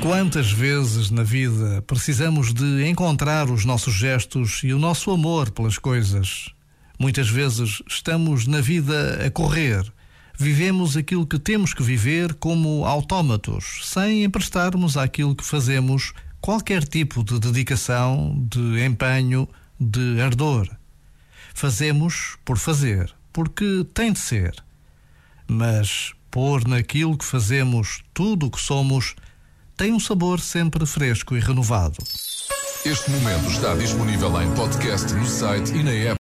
Quantas vezes na vida precisamos de encontrar os nossos gestos e o nosso amor pelas coisas? Muitas vezes estamos na vida a correr. Vivemos aquilo que temos que viver como autómatos, sem emprestarmos àquilo que fazemos qualquer tipo de dedicação, de empenho, de ardor. Fazemos por fazer, porque tem de ser. Mas pôr naquilo que fazemos tudo o que somos tem um sabor sempre fresco e renovado. Este momento está disponível em podcast no site e na app.